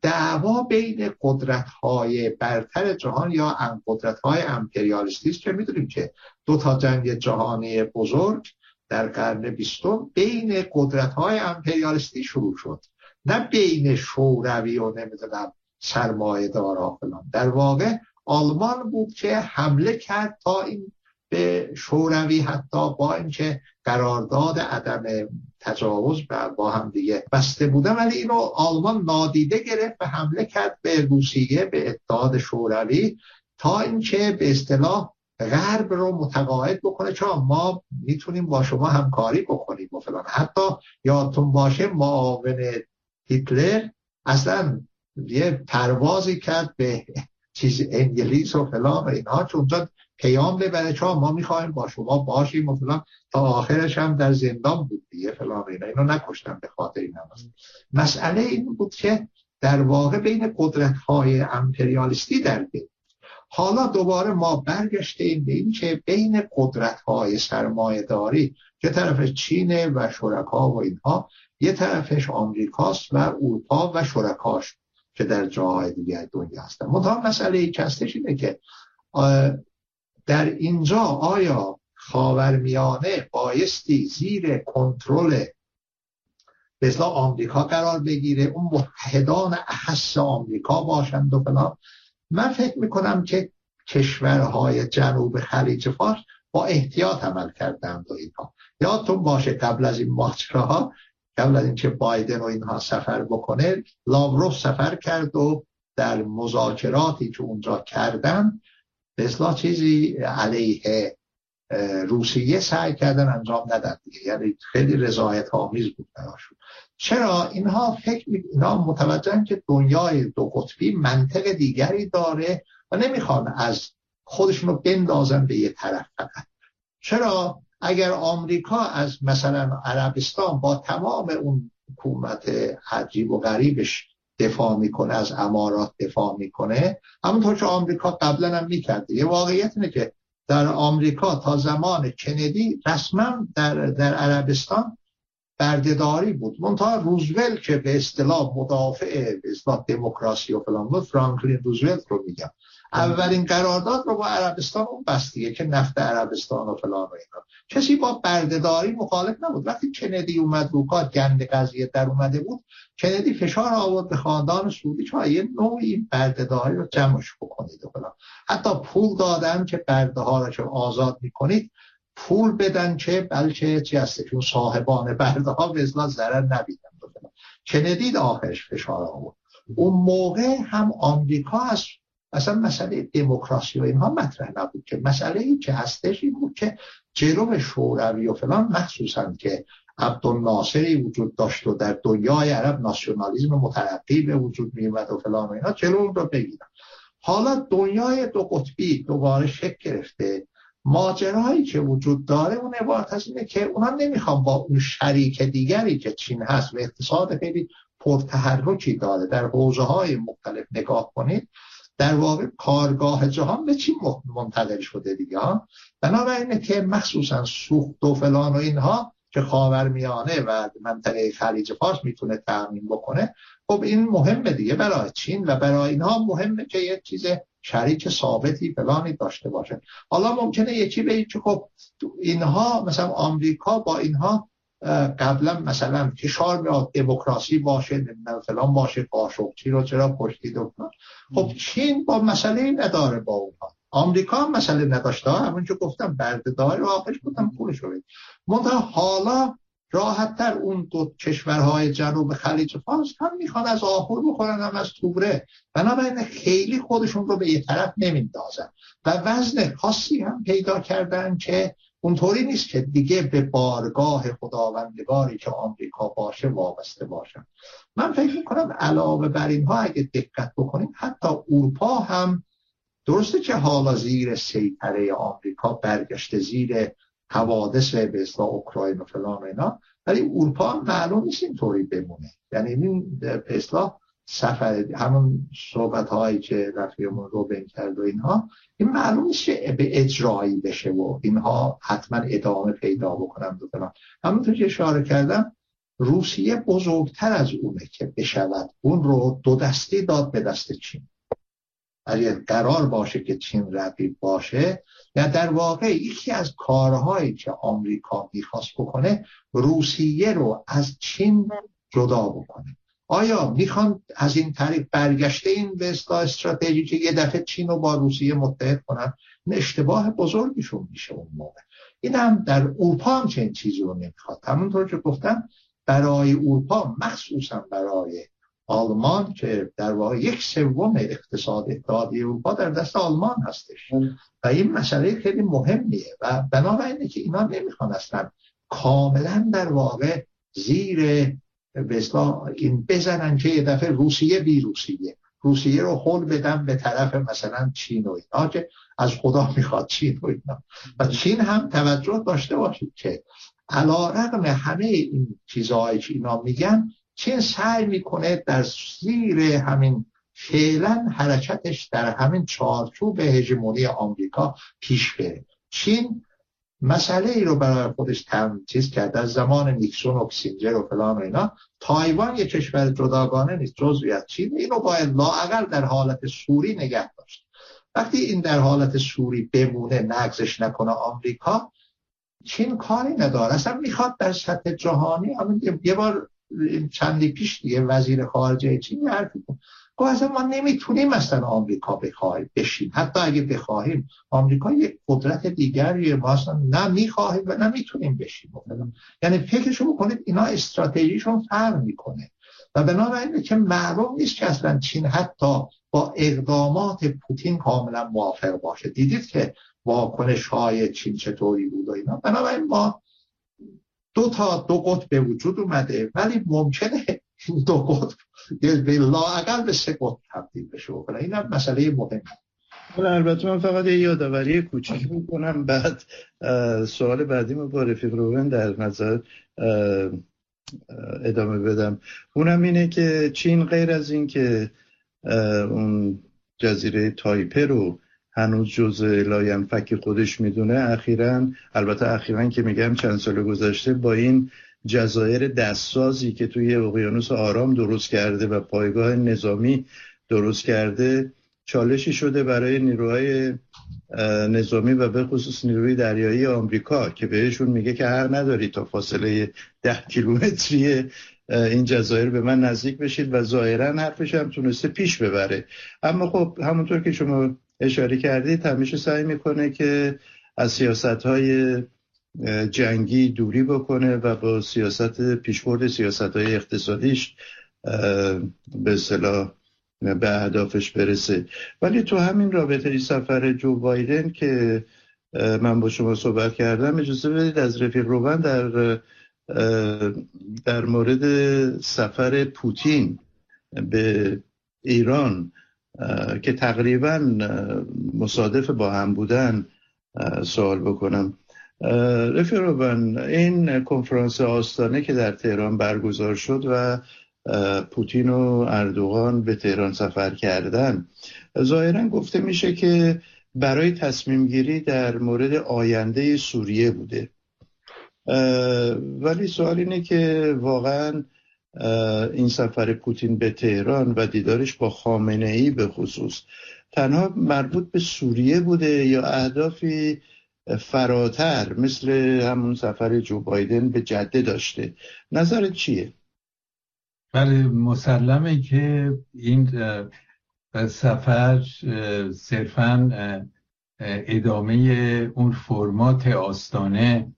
دعوا بین قدرت های برتر جهان یا قدرت های امپریالیستی که می‌دونیم که دو تا جنگ جهانی بزرگ در قرن بیستم بین قدرت های امپریالیستی شروع شد. نه بین شوروی و نمی‌دونم سرمایه دارا فلان. در واقع آلمان بود که حمله کرد تا این به شوروی حتی با اینکه قرارداد عدم تجاوز با هم دیگه بسته بودن ولی اینو آلمان نادیده گرفت و حمله کرد به روسیه به اتحاد شوروی تا اینکه به اصطلاح غرب رو متقاعد بکنه. چون ما می‌تونیم با شما همکاری بکنیم. و فلان. حتی یادتون باشه معاون هیتلر اصلا یه پروازی کرد به چیز انگلیس و فلان و اینها چون پیام ببره. چون ما می‌خوایم با شما باشیم و فلان. تا آخرش هم در زندان بود دیگه فلان اینا. اینو نکشتن به خاطر این هم مسئله این بود که در واقع بین قدرت های امپریالیستی در بین حالا دوباره ما برگشتیم به این که بین قدرت های سرمایه داری که طرف چین و شرکا و اینها یه طرفش آمریکاست و اروپا و شرکاش که در جاهای دیگر دنیا هستن. منتها مسئله ای هستش اینه که در اینجا آیا خاورمیانه بایستی زیر کنترل به آمریکا قرار بگیره اون متحدان احس آمریکا باشند و فلان؟ من فکر می‌کنم که کشورهای جنوب خلیج فارس با احتیاط عمل کردند و اینها. یادتون باشه قبل از این ماجراها قبل از اینکه بایدن و اینها سفر بکنه لاوروف سفر کرد و در مذاکراتی که اونجا کردن به چیزی علیه روسیه سعی کردن انجام ندن یعنی خیلی رضایت آمیز بود براشون. چرا؟ اینها فکر می... اینها متوجهن که دنیای دو قطبی منطق دیگری داره و نمی‌خوان از خودشون رو بندازن به یه طرف فقط. چرا؟ اگر آمریکا از مثلا عربستان با تمام اون حکومت عجیب و غریبش دفاع می‌کنه از امارات دفاع می‌کنه همونطور که آمریکا قبلا هم می‌کرده یه واقعیت اینه که در آمریکا تا زمان کندی رسما در, در عربستان بردهداری بود. منتها روزولت که به اصطلاح مدافع به دموکراسی و فلان فرانکلین روزولت رو میگم. اولین قرارداد رو با عربستان اون بستیه که نفت عربستان و فلان و اینا. کسی با بردهداری مخالف نبود. وقتی کندی اومد رو کار گند قضیه در اومده بود کندی فشار آورد به خاندان سعودی چون یه نوعی بردهداری رو جمعش بکنید و فلان. حتی پول دادن که برده ها رو آزاد می‌کنید پول بدن که بلکه چی هست؟ که صاحبان برده ها به اصلا ضرر نبیدن کندی آخرش فشار آورد. اون موقع هم آمریکا هست اصلا مسئله دموکراسی و اینها مطرح نبود که مسئله ای که هستش این بود که جلو شوروی و فلان مخصوصا که عبدالناصری وجود داشت و در دنیای عرب ناسیونالیزم مترقی به وجود میومد و فلان و اینا اون رو بگیرن. حالا دنیای دو قطبی دوباره شکل گرفته. ماجرایی که وجود داره اون عبارت از اینه که اونا نمی‌خوان با اون شریک دیگری که چین هست و اقتصاد خیلی پرتحرکی داره در حوزه های مختلف نگاه کنید در واقع کارگاه جهان به چی منتقل شده دیگه بنابراین که مخصوصا سوخت و فلان و اینها که خاورمیانه و منطقه خلیج فارس می‌تونه تامین بکنه خب این مهمه دیگه. برای چین و برای اینها مهمه که یه چیز شریک ثابتی فلانی داشته باشه. حالا ممکنه یکی به که خب اینها مثلا آمریکا با اینها قبلا مثلا فشار میاد دموکراسی باشه فلان باشه قاشقچی رو چرا پشتید و خب چین با مسئله نداره با اونها. آمریکا هم مسئله نداشته که گفتم بردهداری رو آخرش گفتم پولش رو منتها حالا راحتتر اون دو کشورهای جنوب خلیج فارس هم می‌خوان از آخر بخورن هم از توبره. بنابراین خیلی خودشون رو به یه طرف نمیندازن. و وزن خاصی هم پیدا کردن که اونطوری نیست که دیگه به بارگاه خداوندگاری که آمریکا باشه وابسته باشن. من فکر می‌کنم علاوه بر اینها اگه دقت بکنیم حتی اروپا هم درسته که حالا زیر سیطره آمریکا برگشته زیر حوادث به اصلاح اوکراین و فلان و اینا ولی اروپا هم معلوم نیست اینطوری بمونه. یعنی این به سفر همون صحبت هایی که رفیقمون رو بین کرد و اینها این معلوم نیست که به اجرایی بشه و اینها حتما ادامه پیدا بکنن و فلان. همونطور که اشاره کردم روسیه بزرگتر از اونه که بشود. اون رو دو دستی داد به دست چین. اگر قرار باشه که چین رقیب باشه یا در واقع یکی از کارهایی که آمریکا می‌خواست بکنه روسیه رو از چین جدا بکنه. آیا می‌خوان از این طریق برگشته این به استراتژی که یه دفعه چین رو با روسیه متحد کنن این اشتباه بزرگیشون میشه اون موقع. این هم در اروپا هم چنین چیزی رو نمی‌خواد. همونطور که گفتم برای اروپا مخصوصا برای آلمان که در واقع یک سوم اقتصاد اتحادیه اروپا در دست آلمان هستش. و این مسئله خیلی مهمیه و بنابراینه که اینا نمی‌خوان اصلا کاملا در واقع زیر به این بزنن که یه دفعه روسیه بی روسیه. روسیه رو خل بدن به طرف مثلا چین و اینا که از خدا می‌خواد چین و اینا. و چین هم توجه داشته باشید که علا رقم همه این چیزهایی که اینا میگن چین سعی می‌کنه در زیر همین فعلا حرکتش در همین چارچوب هژمونی آمریکا پیش بره. چین مسئله ای رو برای خودش چیز کرد. از زمان نیکسون و کسینجر و فلان و اینا تایوان یه کشور جداگانه نیست جزوی از چین. اینو باید لاعقل در حالت سوری نگه داشت. وقتی این در حالت سوری بمونه نگزش نکنه آمریکا چین کاری نداره. اصلا می‌خواد در سطح جهانی یه بار چندی پیش دیگه وزیر خارجه چین حرفی گفت اصلا ما نمی‌تونیم مثلا آمریکا بخواهیم بشیم. حتی اگه بخواهیم آمریکا یک قدرت دیگری ما اصلا نه می‌خواهیم و نه می‌تونیم بشیم. یعنی فکرشو بکنید اینا استراتژیشون فرق می‌کنه. و بنابراین که معلوم نیست که اصلا چین حتی با اقدامات پوتین کاملا موافق باشه. دیدید که واکنش های چین چطوری بود و اینا. بنابراین ما دو تا دو قطب به وجود اومده ولی ممکنه دو قطب. لاقل به سه قطب تبدیل بشه و این هم مسئله مهمه البته من فقط یه یادآوری کوچیک می‌کنم. بعد سوال بعدی ما با رفیق روون در نظر ادامه بدم. اونم اینه که چین غیر از این که اون جزیره تایپه رو هنوز جز لاینفک خودش می‌دونه اخیرا البته اخیرا که میگم چند سال گذشته با این جزایر دستسازی که توی اقیانوس آرام درست کرده و پایگاه نظامی درست کرده چالشی شده برای نیروهای نظامی و به خصوص نیروی دریایی آمریکا که بهشون میگه که حق نداری تا فاصله ده کیلومتری این جزایر به من نزدیک بشید و ظاهرا حرفش هم تونسته پیش ببره. اما خب همونطور که شما اشاره کردید همیشه سعی می‌کنه که از سیاست های جنگی دوری بکنه و با سیاست پیشبرد سیاست های اقتصادیش به اصطلاح به اهدافش برسه. ولی تو همین رابطه سفر جو بایدن که من با شما صحبت کردم اجازه بدید از رفیق روبن در در مورد سفر پوتین به ایران که تقریبا مصادف با هم بودن سوال بکنم. رفیق روبن این کنفرانس آستانه که در تهران برگزار شد و پوتین و اردوغان به تهران سفر کردن. ظاهرا گفته میشه که برای تصمیم گیری در مورد آینده سوریه بوده. ولی سوال اینه که واقعا این سفر پوتین به تهران و دیدارش با خامنه ای به خصوص تنها مربوط به سوریه بوده یا اهدافی فراتر مثل همون سفر جو بایدن به جده داشته نظرت چیه؟ بله مسلمه که این سفر صرفا ادامه اون فرمات آستانه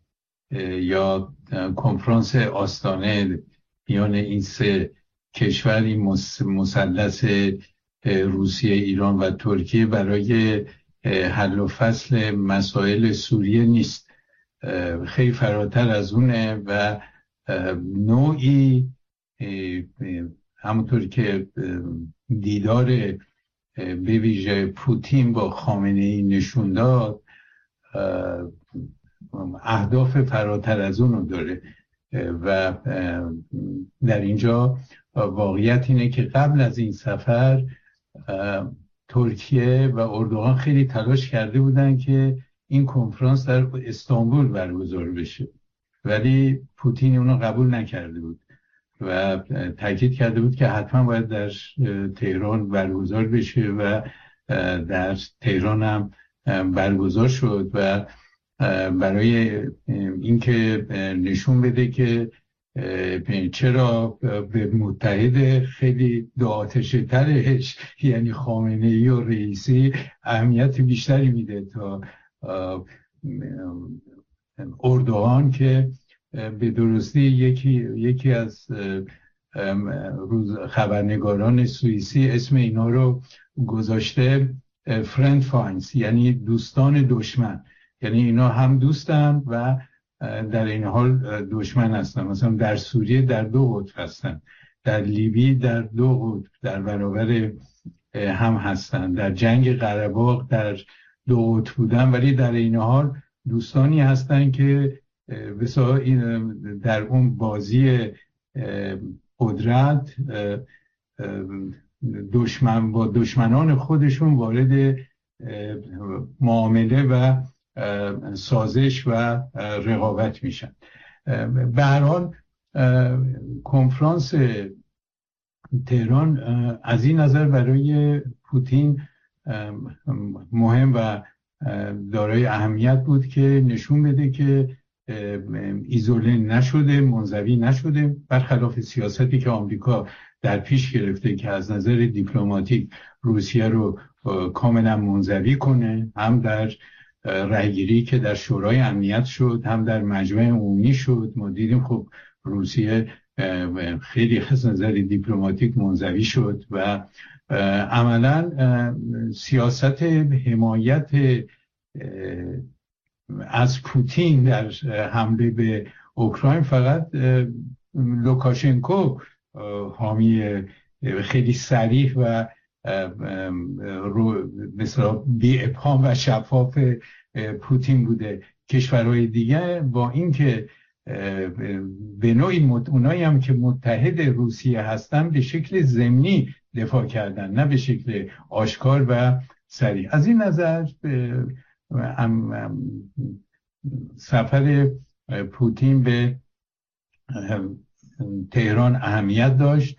یا کنفرانس آستانه میان این سه کشور این مثلث روسیه ایران و ترکیه برای حل و فصل مسائل سوریه نیست. خیلی فراتر از اونه و نوعی همونطور که دیدار به ویژه پوتین با خامنه ای نشون داد اهداف فراتر از اون رو داره. و در اینجا واقعیت اینه که قبل از این سفر ترکیه و اردوغان خیلی تلاش کرده بودن که این کنفرانس در استانبول برگزار بشه. ولی پوتین اونو قبول نکرده بود و تاکید کرده بود که حتما باید در تهران برگزار بشه و در تهران هم برگزار شد و برای اینکه نشون بده که چرا به متحد خیلی دو ترش یعنی خامنه ای و رئیسی اهمیت بیشتری میده تا اردوغان که به درستی یکی, یکی از روز خبرنگاران سوئیسی اسم اینا رو گذاشته Freund Feinde یعنی دوستان دشمن. یعنی اینا هم دوستن و در این حال دشمن هستن. مثلا در سوریه در دو قطب هستن. در لیبی در دو قطب در برابر هم هستن. در جنگ قرباق در دو قطب بودن. ولی در این حال دوستانی هستن که در اون بازی قدرت دشمن با دشمنان خودشون وارد معامله و سازش و رقابت میشن. به کنفرانس تهران از این نظر برای پوتین مهم و دارای اهمیت بود که نشون بده که ایزوله نشده منزوی نشده برخلاف سیاستی که آمریکا در پیش گرفته که از نظر دیپلماتیک روسیه رو کاملا منزوی کنه هم در رأیگیری که در شورای امنیت شد هم در مجمع عمومی شد. ما دیدیم خب روسیه خیلی از نظر دیپلماتیک منزوی شد و عملا سیاست حمایت از پوتین در حمله به اوکراین فقط لوکاشنکو حامی خیلی صریح و مثلا بی ابهام و شفاف پوتین بوده. کشورهای دیگه با اینکه به نوعی اونایی هم که متحد روسیه هستن به شکل زمینی دفاع کردن نه به شکل آشکار و سریع. از این نظر سفر پوتین به تهران اهمیت داشت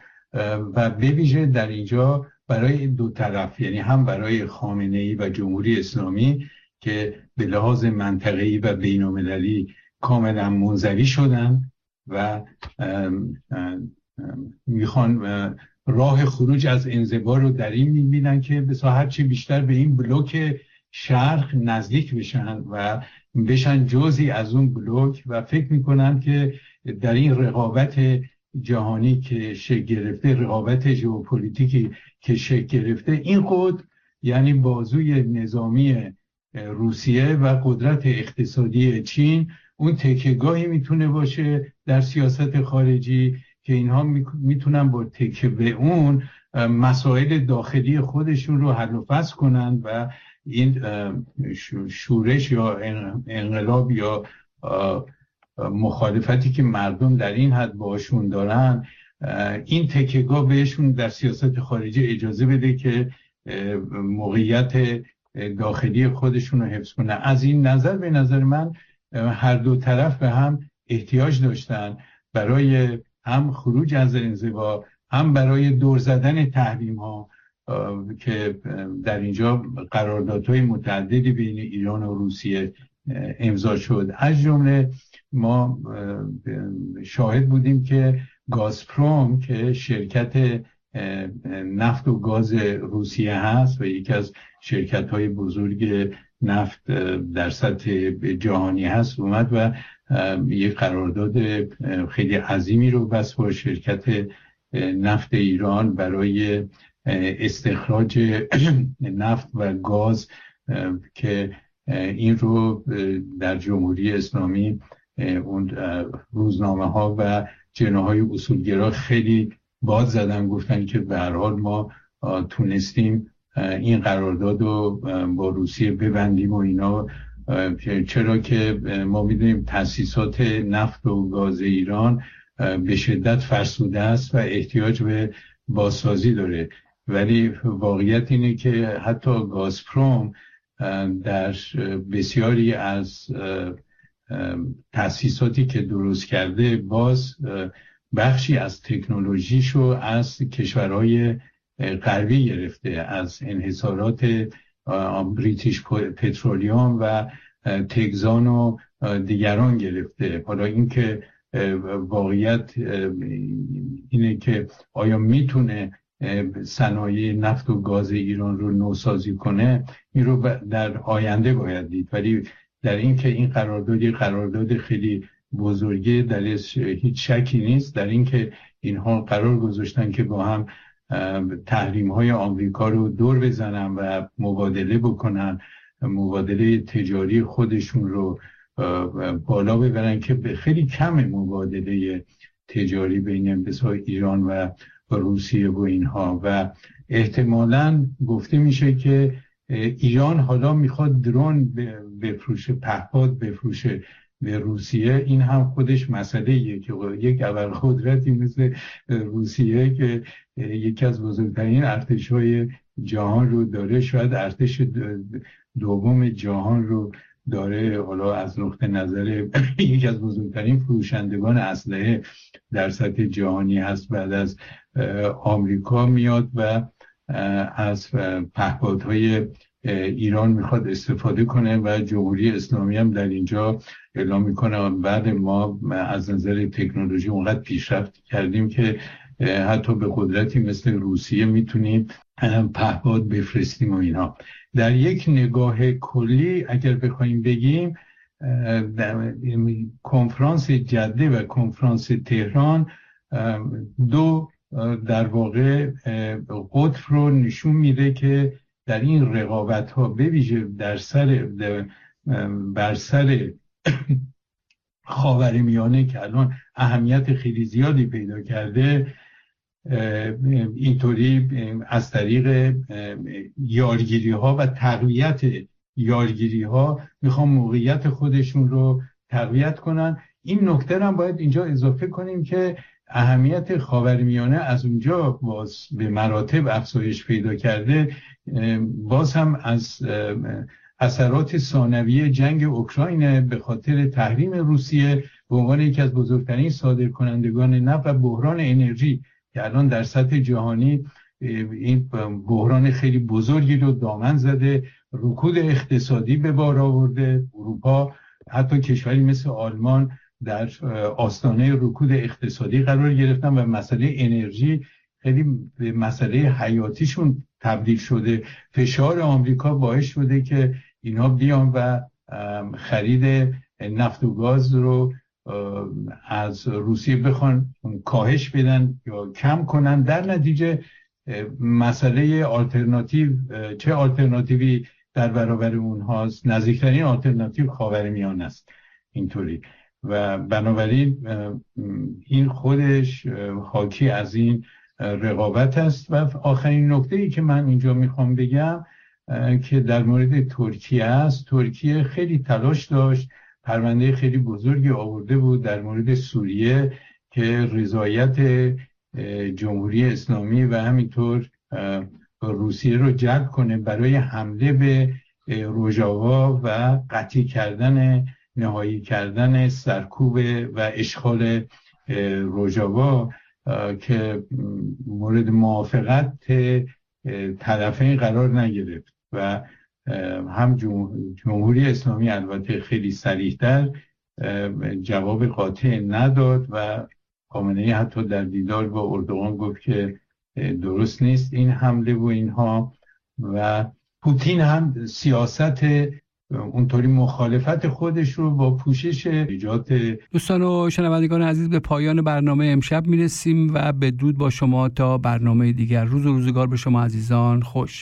و به ویژه در اینجا برای دو طرف یعنی هم برای خامنه ای و جمهوری اسلامی که به لحاظ منطقه‌ای و بین‌المللی کاملا منزوی شدن و می‌خوان راه خروج از انزوا رو در این می‌بینن که به هرچی بیشتر به این بلوک شرق نزدیک بشن و بشن جزی از اون بلوک و فکر می‌کنن که در این رقابت جهانی که شکل گرفته رقابت ژئوپلیتیکی که شکل گرفته این خود یعنی بازوی نظامی روسیه و قدرت اقتصادی چین. اون تکهگاهی می‌تونه باشه در سیاست خارجی که اینها می‌تونن با تکه به اون مسائل داخلی خودشون رو حل و فصل کنن و این شورش یا انقلاب یا مخالفتی که مردم در این حد باشون دارن این تکهگاه بهشون در سیاست خارجی اجازه بده که موقعیت داخلی خودشون رو حفظ کنه از این نظر به نظر من هر دو طرف به هم احتیاج داشتن برای هم خروج از انزوا هم برای دور زدن تحریم ها که در اینجا قراردادهای متعددی بین ایران و روسیه امضا شد. از جمله ما شاهد بودیم که گازپروم که شرکت نفت و گاز روسیه هست و یکی از شرکت های بزرگ نفت در سطح جهانی هست اومد و یک قرارداد خیلی عظیمی رو بس با شرکت نفت ایران برای استخراج (clears throat) نفت و گاز که این رو در جمهوری اسلامی اون روزنامه ها و جناهای اصولگرا خیلی باد زدن گفتن که به هر حال ما تونستیم این قرارداد رو با روسیه ببندیم و اینا چرا که ما می‌دونیم تاسیسات نفت و گاز ایران به شدت فرسوده است و احتیاج به بازسازی داره. ولی واقعیت اینه که حتی گازپروم در بسیاری از تاسیساتی که درست کرده باز بخشی از تکنولوژیشو از کشورهای غربی گرفته از انحصارات بریتیش پترولیوم و تگزان و دیگران گرفته. حالا اینکه واقعیت اینه که آیا می‌تونه صنایع نفت و گاز ایران رو نوسازی کنه این رو در آینده باید دید. ولی در اینکه این قراردادی قرارداد خیلی بزرگی در هیچ شکی نیست. در اینکه اینها قرار گذاشتن که با هم تحریم های آمریکا رو دور بزنن و مبادله بکنن مبادله تجاری خودشون رو بالا ببرن که به خیلی کم مبادله تجاری بین ایران و روسیه و اینها. و احتمالا گفته میشه که ایران حالا می‌خواد درون بفروشه پهپاد بفروشه به روسیه. این هم خودش مسئله که یک اول قدرتی مثل روسیه که یکی از بزرگترین ارتش های جهان رو داره شاید ارتش دوم جهان رو داره. حالا از نقطه نظر (clears throat) یکی از بزرگترین فروشندگان اسلحه در سطح جهانی هست. بعد از آمریکا میاد و از پهپادهای ایران می‌خواد استفاده کنه و جمهوری اسلامی هم در اینجا اعلام می‌کنه. بعد ما از نظر تکنولوژی اونقدر پیشرفت کردیم که حتی به قدرتی مثل روسیه می‌تونیم پهپاد بفرستیم و اینا. در یک نگاه کلی اگر بخوایم بگیم کنفرانس جده و کنفرانس تهران دو در واقع قطف رو نشون میده که در این رقابت ها بویژه در سر بر سر (coughs) خاور میانه که الان اهمیت خیلی زیادی پیدا کرده اینطوری از طریق یارگیری ها و تقویت یارگیری ها می‌خوام موقعیت خودشون رو تقویت کنن. این نکته هم باید اینجا اضافه کنیم که اهمیت خاورمیانه از اونجا باز به مراتب افزایش پیدا کرده باز هم از اثرات ثانویه جنگ اوکراین به خاطر تحریم روسیه به عنوان یکی از بزرگترین صادرکنندگان نفت و بحران انرژی که الان در سطح جهانی این بحران خیلی بزرگی رو دامن زده رکود اقتصادی به بار آورده. اروپا حتی کشوری مثل آلمان در آستانه رکود اقتصادی قرار گرفتن و مسئله انرژی خیلی به مسئله حیاتیشون تبدیل شده. فشار آمریکا باعث شده که اینها بیان و خرید نفت و گاز رو از روسیه بخوان کاهش بدن یا کم کنن. در نتیجه مسئله آلترناتیو چه آلترناتیوی در برابر اونهاست؟ نزدیکترین آلترناتیو خاورمیانه است. اینطوری. و بنابراین این خودش حاکی از این رقابت است. و آخرین نکته ای که من اینجا می‌خوام بگم که در مورد ترکیه است. ترکیه خیلی تلاش داشت پرونده خیلی بزرگی آورده بود در مورد سوریه که رضایت جمهوری اسلامی و همینطور روسیه رو جلب کنه برای حمله به روژاوا و قطعی کردن نهایی کردن سرکوب و اشغال روژاوا که مورد موافقت طرفین قرار نگرفت و هم جمهوری اسلامی البته خیلی سریحتر جواب قاطع نداد و خامنه حتی در دیدار با اردوغان گفت که درست نیست این حمله و اینها و پوتین هم سیاست اونطوری مخالفت خودش رو با پوشش ایجاد دوستان و شنوندگان عزیز به پایان برنامه امشب می‌رسیم و به دود با شما تا برنامه دیگر. روز و روزگار به شما عزیزان. خوش.